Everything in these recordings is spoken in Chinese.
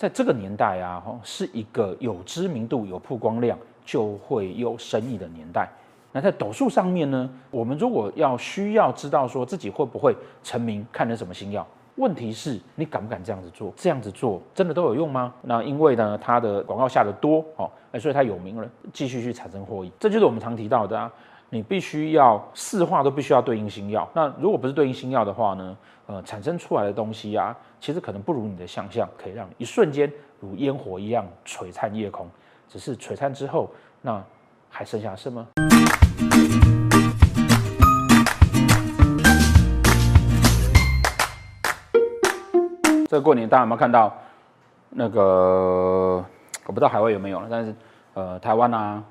在这个年代啊，是一个有知名度、有曝光量就会有生意的年代。那在斗数上面呢，我们如果要需要知道说自己会不会成名，看了什么星曜？问题是你敢不敢这样子做？这样子做真的都有用吗？那因为呢，它的广告下的多哦，所以它有名了，继续去产生获益。这就是我们常提到的啊，你必须要四化都必须要对应星曜。那如果不是对应星曜的话呢，呃，产生出来的东西啊，其实可能不如你的想象，可以让你一瞬间如烟火一样璀璨夜空。只是璀璨之后，那还剩下什么？这个过年大家有没有看到？那个我不知道海外有没有，但是呃，台湾啊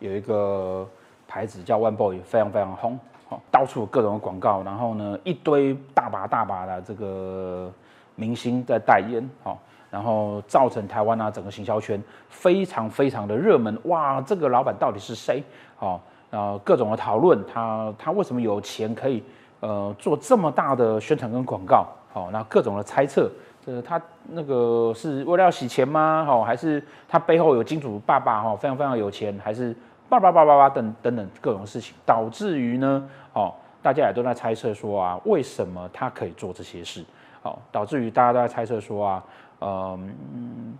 有一个牌子叫 One Boy，非常非常红，好，到处有各种的广告，然后呢一堆大把大把的这个明星在代言，好，然后造成台湾啊整个行销圈非常非常的热门，哇，这个老板到底是谁？好，然后各种的讨论，他他为什么有钱可以呃做这么大的宣传跟广告？好，那各种的猜测。呃，他那个是为了要洗钱吗？哈，还是他背后有金主爸爸哈，非常非常有钱，还是叭叭叭叭叭等等等各种事情，导致于呢，哦，大家也都在猜测说啊，为什么他可以做这些事？好，导致于大家都在猜测说啊，嗯，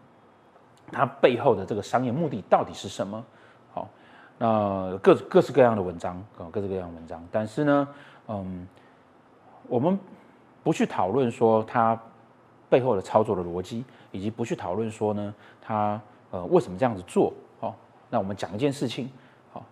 他背后的这个商业目的到底是什么？好，那各各式各样的文章，各式各样的文章，但是呢，嗯，我们不去讨论说他。背后的操作的逻辑，以及不去讨论说呢，他呃为什么这样子做？那我们讲一件事情，好，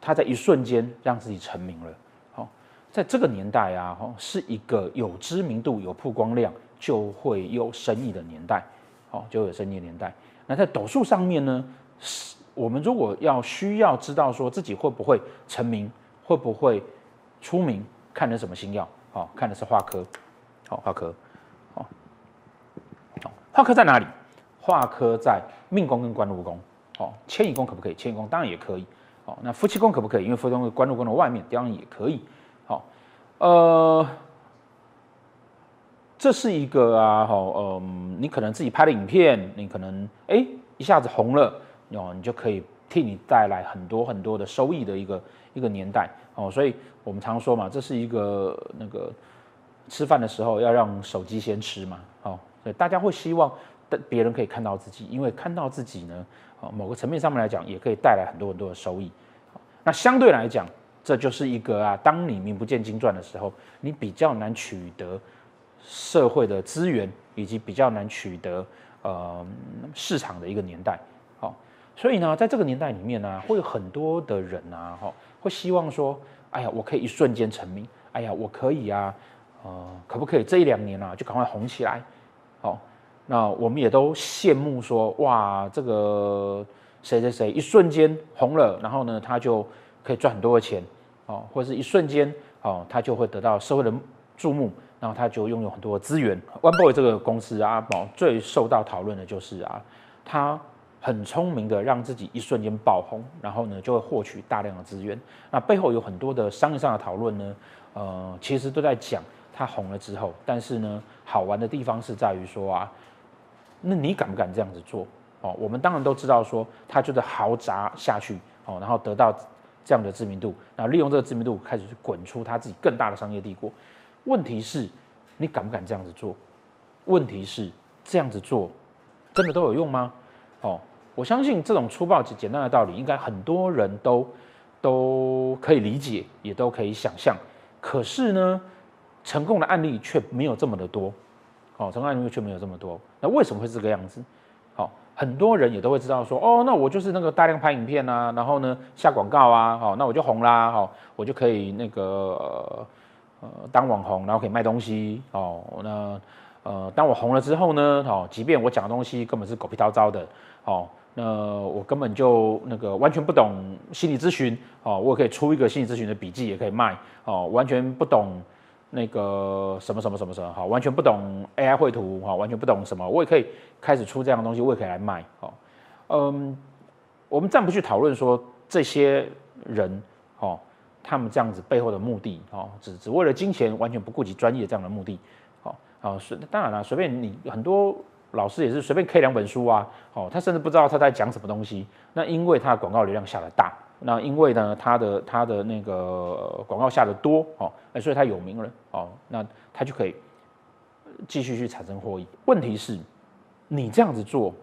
他在一瞬间让自己成名了。好，在这个年代啊，哈，是一个有知名度、有曝光量就会有生意的年代。好，就有生意的年代。那在斗数上面呢，是我们如果要需要知道说自己会不会成名，会不会出名，看的什么星曜？好，看的是化科。好，化科。化科在哪里？化科在命宫跟官禄宫。哦，迁移宫可不可以？迁移宫当然也可以。哦，那夫妻宫可不可以？因为夫妻宫官禄宫的外面，当然也可以。好，呃，这是一个啊，好，嗯，你可能自己拍的影片，你可能哎一下子红了，哦，你就可以替你带来很多很多的收益的一个一个年代。哦，所以我们常说嘛，这是一个那个吃饭的时候要让手机先吃嘛。哦。对，大家会希望别人可以看到自己，因为看到自己呢，啊，某个层面上面来讲，也可以带来很多很多的收益。那相对来讲，这就是一个啊，当你名不见经传的时候，你比较难取得社会的资源，以及比较难取得呃市场的一个年代。好，所以呢，在这个年代里面呢，会有很多的人啊，哈，会希望说，哎呀，我可以一瞬间成名，哎呀，我可以啊，呃，可不可以这一两年啊，就赶快红起来？好，那我们也都羡慕说，哇，这个谁谁谁一瞬间红了，然后呢，他就可以赚很多的钱，哦，或者是一瞬间，哦，他就会得到社会的注目，然后他就拥有很多的资源。OneBoy 这个公司啊，哦，最受到讨论的就是啊，他很聪明的让自己一瞬间爆红，然后呢，就会获取大量的资源。那背后有很多的商业上的讨论呢，呃，其实都在讲。他红了之后，但是呢，好玩的地方是在于说啊，那你敢不敢这样子做？哦，我们当然都知道说，他就是豪砸下去，哦，然后得到这样的知名度，然后利用这个知名度开始去滚出他自己更大的商业帝国。问题是，你敢不敢这样子做？问题是，这样子做真的都有用吗？哦，我相信这种粗暴简简单的道理，应该很多人都都可以理解，也都可以想象。可是呢，成功的案例却没有这么的多，哦，成功案例却没有这么多，那为什么会这个样子？好，很多人也都会知道说，哦，那我就是那个大量拍影片啊，然后呢下广告啊，好，那我就红啦，好，我就可以那个呃，当网红，然后可以卖东西，哦，那呃当我红了之后呢，哦，即便我讲的东西根本是狗屁倒灶的，哦，那我根本就那个完全不懂心理咨询，哦，我也可以出一个心理咨询的笔记也可以卖，哦，完全不懂。那个什么什么什么什么好，完全不懂 AI 绘图哈，完全不懂什么，我也可以开始出这样的东西，我也可以来卖哈。嗯，我们暂不去讨论说这些人哈，他们这样子背后的目的哈，只只为了金钱，完全不顾及专业这样的目的。好，啊，随当然了，随便你很多老师也是随便 K 两本书啊，哦，他甚至不知道他在讲什么东西。那因为他的广告流量下的大，那因为呢，他的他的那个广告下的多，哦，所以他有名了，哦，那他就可以继续去产生获益。问题是，你这样子做，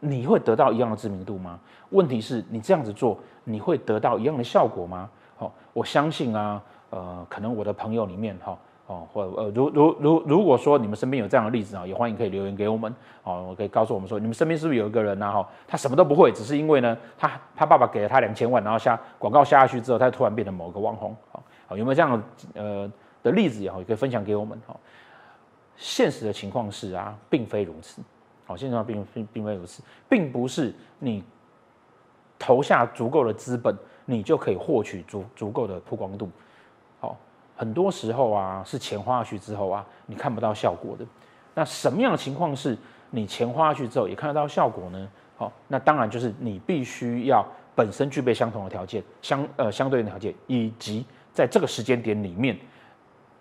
你会得到一样的知名度吗？问题是你这样子做，你会得到一样的效果吗？哦，我相信啊，呃，可能我的朋友里面哈。哦或呃，如如如如果说你们身边有这样的例子啊，也欢迎可以留言给我们，哦，我可以告诉我们说，你们身边是不是有一个人呢？哈，他什么都不会，只是因为呢，他他爸爸给了他两千万，然后下广告下下去之后，他突然变成某个网红，好，有没有这样的呃的例子也好，也可以分享给我们，哈。现实的情况是啊，并非如此，好，现实并并并非如此，并不是你投下足够的资本，你就可以获取足足够的曝光度，很多时候啊，是钱花下去之后啊，你看不到效果的。那什么样的情况是你钱花下去之后也看得到效果呢？好，那当然就是你必须要本身具备相同的条件，相呃相对的条件，以及在这个时间点里面，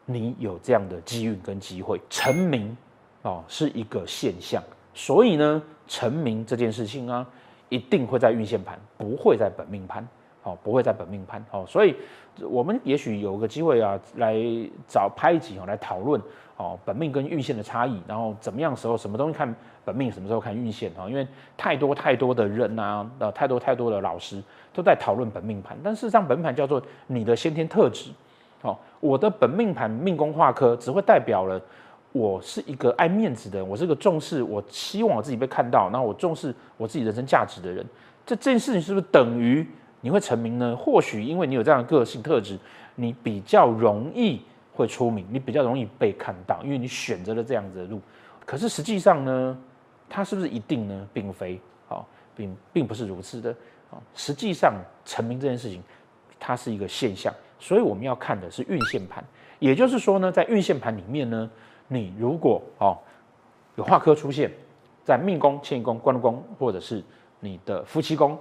你有这样的机运跟机会成名哦，是一个现象。所以呢，成名这件事情啊，一定会在运线盘，不会在本命盘。哦，不会在本命盘哦，所以我们也许有个机会啊，来找拍一集哦，来讨论哦，本命跟运线的差异，然后怎么样时候什么东西看本命，什么时候看运线啊？因为太多太多的人啊，呃，太多太多的老师都在讨论本命盘，但事实上本命盘叫做你的先天特质。哦，我的本命盘命宫化科只会代表了我是一个爱面子的人，我是一个重视，我希望我自己被看到，然后我重视我自己人生价值的人。这这件事情是不是等于？你会成名呢？或许因为你有这样的个性特质，你比较容易会出名，你比较容易被看到，因为你选择了这样子的路。可是实际上呢，它是不是一定呢？并非，好，并并不是如此的。啊，实际上成名这件事情，它是一个现象，所以我们要看的是运线盘。也就是说呢，在运线盘里面呢，你如果哦有化科出现在命宫、迁移宫、官禄宫，或者是你的夫妻宫。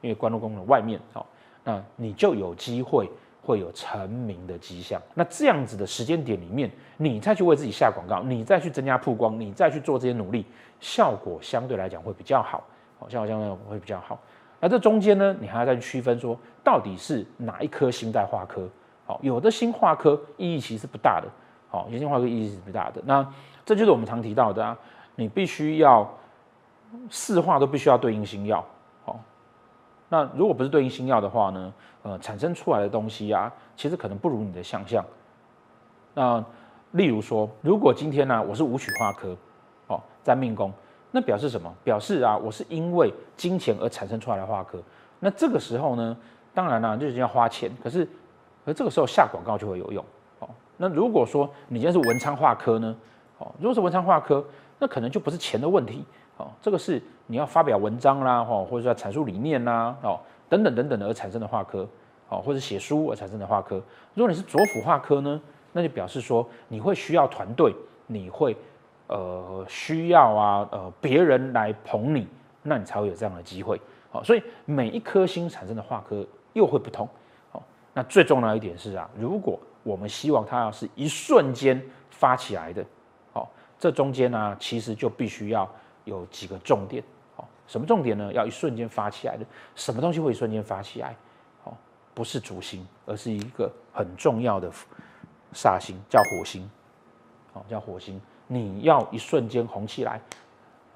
因为官禄宫的外面，好，那你就有机会会有成名的迹象。那这样子的时间点里面，你再去为自己下广告，你再去增加曝光，你再去做这些努力，效果相对来讲会比较好，好，效果相对会比较好。那这中间呢，你还要再去区分说，到底是哪一颗星在化科？好，有的星化科意义其实不大的，好，有些化科意义是不大的。那这就是我们常提到的啊，你必须要四化都必须要对应星耀。那如果不是对应星曜的话呢？呃，产生出来的东西啊，其实可能不如你的想象。那例如说，如果今天呢、我是武曲化科，哦，在命宫，那表示什么？表示啊，我是因为金钱而产生出来的化科。那这个时候呢，当然啦、啊，就是要花钱。可是，而这个时候下广告就会有用。哦，那如果说你今天是文昌化科呢？哦，如果是文昌化科，那可能就不是钱的问题。哦，这个是你要发表文章啦，或或者说阐述理念啦，哦，等等等等的而产生的化科，哦，或者写书而产生的化科。如果你是左辅画科呢，那就表示说你会需要团队，你会呃需要啊呃别人来捧你，那你才会有这样的机会。好，所以每一颗星产生的画科又会不同。好，那最重要一点是啊，如果我们希望它要是一瞬间发起来的，好，这中间呢其实就必须要。有几个重点，好，什么重点呢？要一瞬间发起来的，什么东西会一瞬间发起来？好，不是主星，而是一个很重要的煞星，叫火星，好，叫火星。你要一瞬间红起来，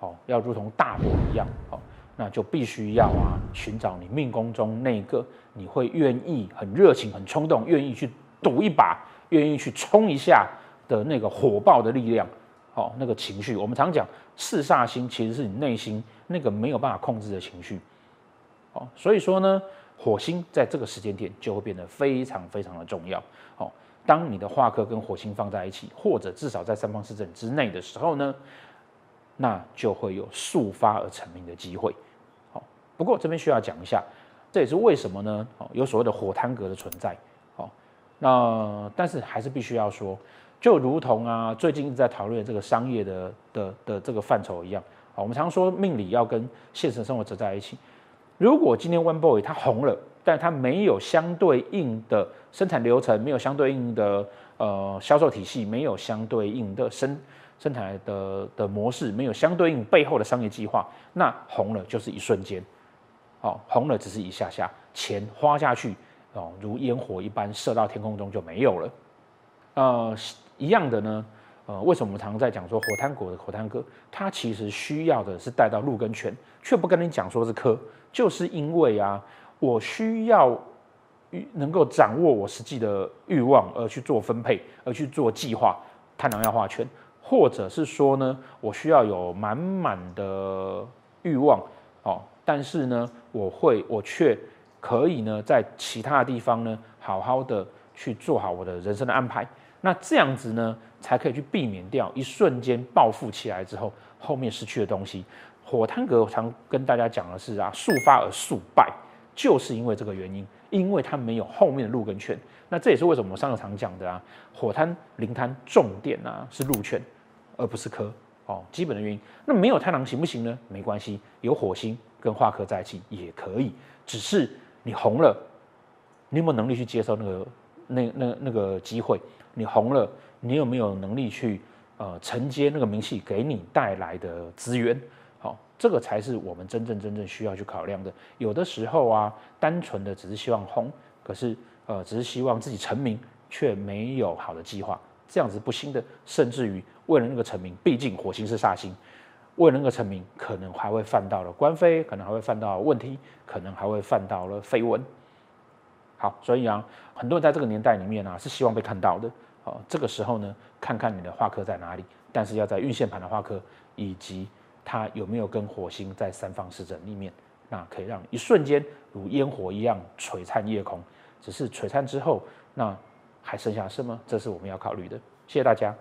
好，要如同大火一样，好，那就必须要啊，寻找你命宫中那个你会愿意很热情、很冲动、愿意去赌一把、愿意去冲一下的那个火爆的力量。好，那个情绪，我们常讲四煞星其实是你内心那个没有办法控制的情绪。好，所以说呢，火星在这个时间点就会变得非常非常的重要。好，当你的化科跟火星放在一起，或者至少在三方四正之内的时候呢，那就会有速发而成名的机会。好，不过这边需要讲一下，这也是为什么呢？好，有所谓的火贪格的存在。好，那但是还是必须要说。就如同啊，最近一直在讨论这个商业的的的这个范畴一样啊，我们常说命理要跟现实生活走在一起。如果今天 One Boy 它红了，但它没有相对应的生产流程，没有相对应的呃销售体系，没有相对应的生生产的的模式，没有相对应背后的商业计划，那红了就是一瞬间，哦，红了只是一下下，钱花下去，哦，如烟火一般射到天空中就没有了。呃，一样的呢，呃，为什么我们常常在讲说火炭国的火炭哥，他其实需要的是带到禄跟权，却不跟你讲说是科，就是因为啊，我需要。能够掌握我实际的欲望而去做分配，而去做计划，贪狼要画圈，或者是说呢，我需要有满满的欲望哦，但是呢，我会我却可以呢，在其他的地方呢，好好的去做好我的人生的安排，那这样子呢，才可以去避免掉一瞬间暴富起来之后，后面失去的东西。火贪格常跟大家讲的是啊，速发而速败，就是因为这个原因。因为它没有后面的路跟券，那这也是为什么我上个常讲的啊，火贪、铃贪重点啊是路券，而不是科哦，基本的原因。那没有太狼行不行呢？没关系，有火星跟化科在一起也可以，只是你红了，你有没有能力去接受那个那那那个机会？你红了，你有没有能力去呃承接那个名气给你带来的资源？好这个才是我们真正真正需要去考量的。有的时候啊，单纯的只是希望红，可是呃，只是希望自己成名，却没有好的计划，这样子不行的。甚至于为了那个成名，毕竟火星是煞星，为了那个成名，可能还会犯到了官非，可能还会犯到问题，可能还会犯到了绯闻。好，所以啊，很多人在这个年代里面啊，是希望被看到的。好，这个时候呢，看看你的画科在哪里，但是要在运线盘的画科以及。它有没有跟火星在三方四正里面？那可以让一瞬间如烟火一样璀璨夜空。只是璀璨之后，那还剩下什么？这是我们要考虑的。谢谢大家。